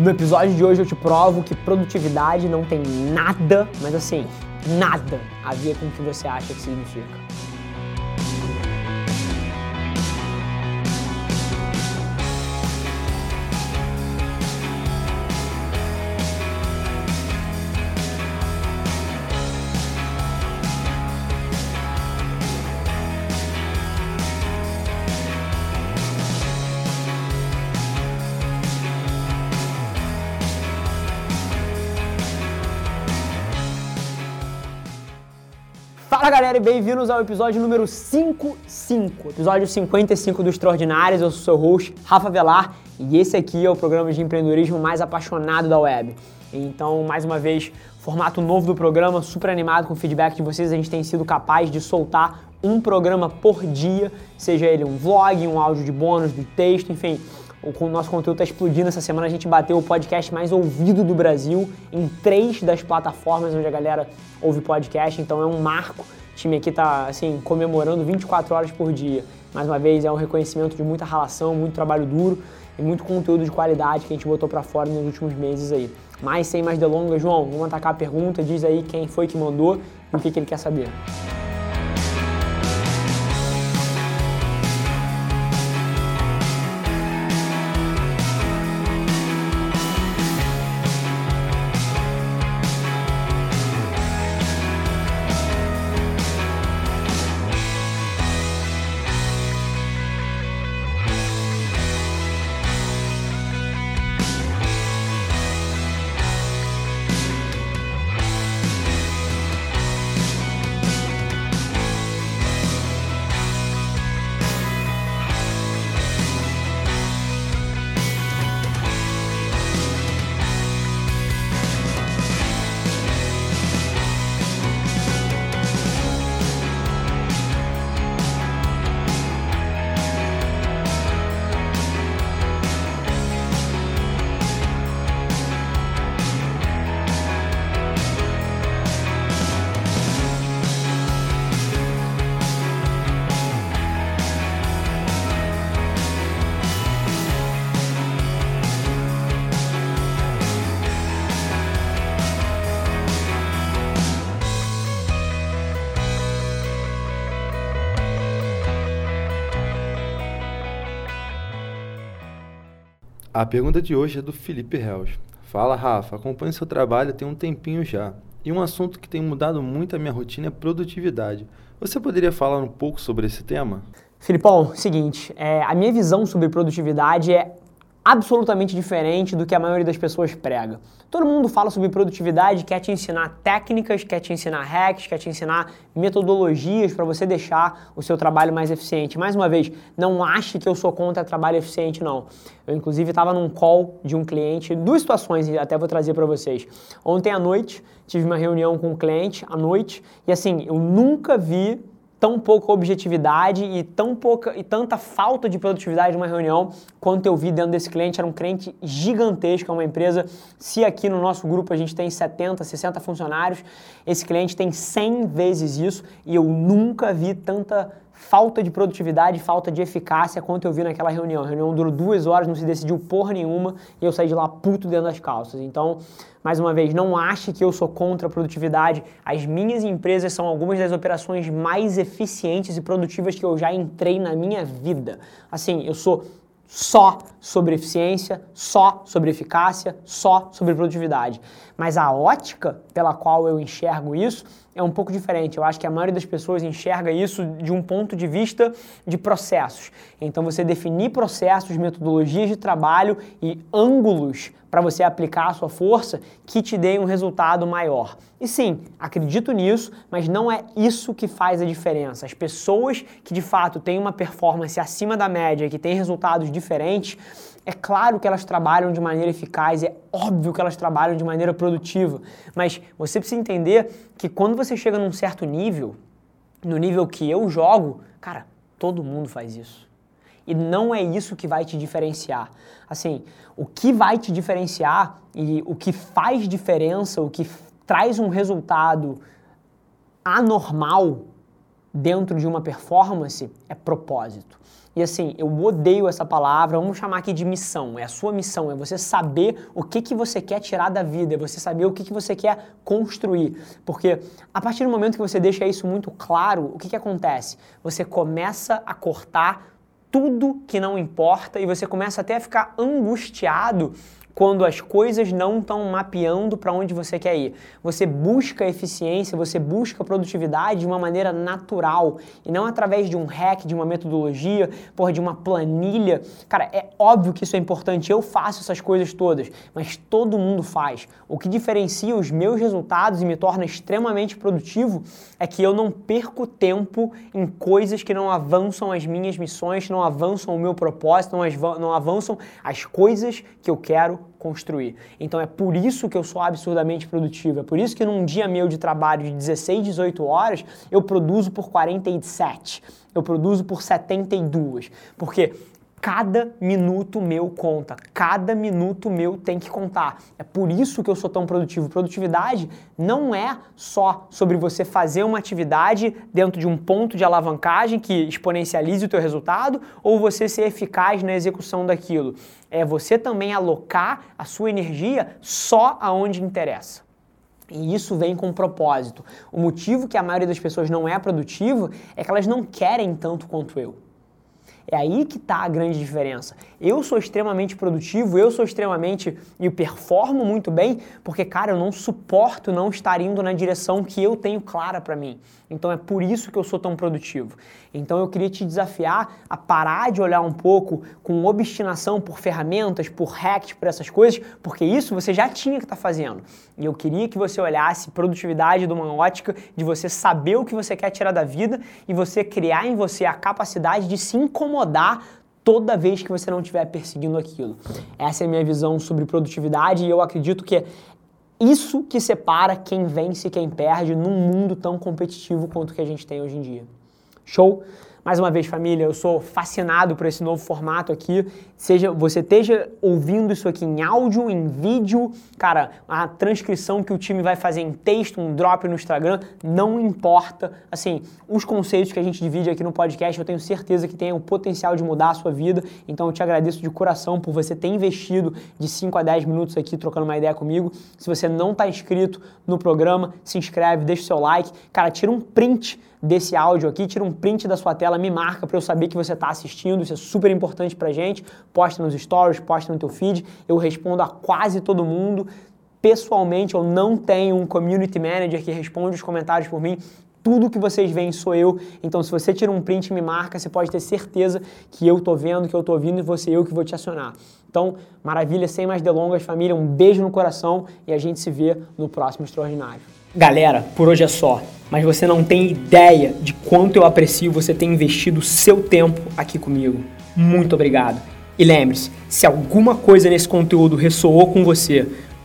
No episódio de hoje eu te provo que produtividade não tem nada, mas assim, nada a ver com o que você acha que significa. Fala galera e bem-vindos ao episódio número 55, episódio 55 do Extraordinários. Eu sou seu host, Rafa Velar, e esse aqui é o programa de empreendedorismo mais apaixonado da web. Então, mais uma vez, formato novo do programa, super animado com o feedback de vocês. A gente tem sido capaz de soltar um programa por dia, seja ele um vlog, um áudio de bônus, de texto, enfim o nosso conteúdo está explodindo. Essa semana a gente bateu o podcast mais ouvido do Brasil em três das plataformas onde a galera ouve podcast, então é um marco. O time aqui está assim, comemorando 24 horas por dia. Mais uma vez, é um reconhecimento de muita relação, muito trabalho duro e muito conteúdo de qualidade que a gente botou para fora nos últimos meses aí. Mas sem mais delongas, João, vamos atacar a pergunta, diz aí quem foi que mandou e o que, que ele quer saber. A pergunta de hoje é do Felipe Reus. Fala, Rafa, acompanho seu trabalho tem um tempinho já. E um assunto que tem mudado muito a minha rotina é produtividade. Você poderia falar um pouco sobre esse tema? Filipão, seguinte, é, a minha visão sobre produtividade é absolutamente diferente do que a maioria das pessoas prega. Todo mundo fala sobre produtividade, quer te ensinar técnicas, quer te ensinar hacks, quer te ensinar metodologias para você deixar o seu trabalho mais eficiente. Mais uma vez, não ache que eu sou contra trabalho eficiente, não. Eu, inclusive, estava num call de um cliente, duas situações, até vou trazer para vocês. Ontem à noite, tive uma reunião com um cliente à noite, e assim, eu nunca vi tão pouca objetividade e tão pouca e tanta falta de produtividade numa reunião quanto eu vi dentro desse cliente. Era um cliente gigantesco, é uma empresa. Se aqui no nosso grupo a gente tem 70, 60 funcionários, esse cliente tem 100 vezes isso e eu nunca vi tanta falta de produtividade, falta de eficácia quanto eu vi naquela reunião. A reunião durou duas horas, não se decidiu porra nenhuma e eu saí de lá puto dentro das calças. Então, mais uma vez, não ache que eu sou contra a produtividade. As minhas empresas são algumas das operações mais eficientes e produtivas que eu já entrei na minha vida. Assim, eu sou só sobre eficiência, só sobre eficácia, só sobre produtividade. Mas a ótica pela qual eu enxergo isso é um pouco diferente. Eu acho que a maioria das pessoas enxerga isso de um ponto de vista de processos. Então você definir processos, metodologias de trabalho e ângulos para você aplicar a sua força que te deem um resultado maior. E sim, acredito nisso, mas não é isso que faz a diferença. As pessoas que de fato têm uma performance acima da média, que têm resultados diferentes, é claro que elas trabalham de maneira eficaz, é óbvio que elas trabalham de maneira produtiva, mas você precisa entender que quando você chega num certo nível, no nível que eu jogo, cara, todo mundo faz isso. E não é isso que vai te diferenciar. Assim, o que vai te diferenciar e o que faz diferença, o que traz um resultado anormal dentro de uma performance é propósito. E assim, eu odeio essa palavra, vamos chamar aqui de missão. É a sua missão, é você saber o que, que você quer tirar da vida, é você saber o que, que você quer construir. Porque a partir do momento que você deixa isso muito claro, o que, que acontece? Você começa a cortar tudo que não importa e você começa até a ficar angustiado quando as coisas não estão mapeando para onde você quer ir. Você busca eficiência, você busca produtividade de uma maneira natural e não através de um hack, de uma metodologia, porra, de uma planilha. Cara, é óbvio que isso é importante, eu faço essas coisas todas, mas todo mundo faz. O que diferencia os meus resultados e me torna extremamente produtivo é que eu não perco tempo em coisas que não avançam as minhas missões, não avançam o meu propósito, não avançam as coisas que eu quero construir. Então é por isso que eu sou absurdamente produtivo. É por isso que num dia meu de trabalho de 16, 18 horas, eu produzo por 47. Eu produzo por 72. Porque Cada minuto meu conta, cada minuto meu tem que contar. É por isso que eu sou tão produtivo. Produtividade não é só sobre você fazer uma atividade dentro de um ponto de alavancagem que exponencialize o teu resultado ou você ser eficaz na execução daquilo. É você também alocar a sua energia só aonde interessa. E isso vem com um propósito. O motivo que a maioria das pessoas não é produtivo é que elas não querem tanto quanto eu. É aí que está a grande diferença. Eu sou extremamente produtivo, eu sou extremamente e performo muito bem, porque cara, eu não suporto não estar indo na direção que eu tenho clara para mim. Então é por isso que eu sou tão produtivo. Então eu queria te desafiar a parar de olhar um pouco com obstinação por ferramentas, por hacks, por essas coisas, porque isso você já tinha que estar tá fazendo. E eu queria que você olhasse produtividade de uma ótica de você saber o que você quer tirar da vida e você criar em você a capacidade de se incomodar toda vez que você não estiver perseguindo aquilo. Essa é a minha visão sobre produtividade e eu acredito que isso que separa quem vence e quem perde num mundo tão competitivo quanto que a gente tem hoje em dia. Show? Mais uma vez, família, eu sou fascinado por esse novo formato aqui. Seja você esteja ouvindo isso aqui em áudio, em vídeo, cara, a transcrição que o time vai fazer em texto, um drop no Instagram, não importa. Assim, os conceitos que a gente divide aqui no podcast, eu tenho certeza que tem o potencial de mudar a sua vida. Então eu te agradeço de coração por você ter investido de 5 a 10 minutos aqui trocando uma ideia comigo. Se você não está inscrito no programa, se inscreve, deixa o seu like. Cara, tira um print desse áudio aqui, tira um print da sua tela, me marca para eu saber que você está assistindo, isso é super importante para gente. Posta nos stories, posta no teu feed, eu respondo a quase todo mundo. Pessoalmente, eu não tenho um community manager que responde os comentários por mim. Tudo que vocês veem sou eu. Então, se você tira um print e me marca, você pode ter certeza que eu tô vendo, que eu tô ouvindo e você eu que vou te acionar. Então, maravilha, sem mais delongas, família, um beijo no coração e a gente se vê no próximo Extraordinário. Galera, por hoje é só, mas você não tem ideia de quanto eu aprecio você ter investido seu tempo aqui comigo. Muito obrigado. E lembre-se, se alguma coisa nesse conteúdo ressoou com você,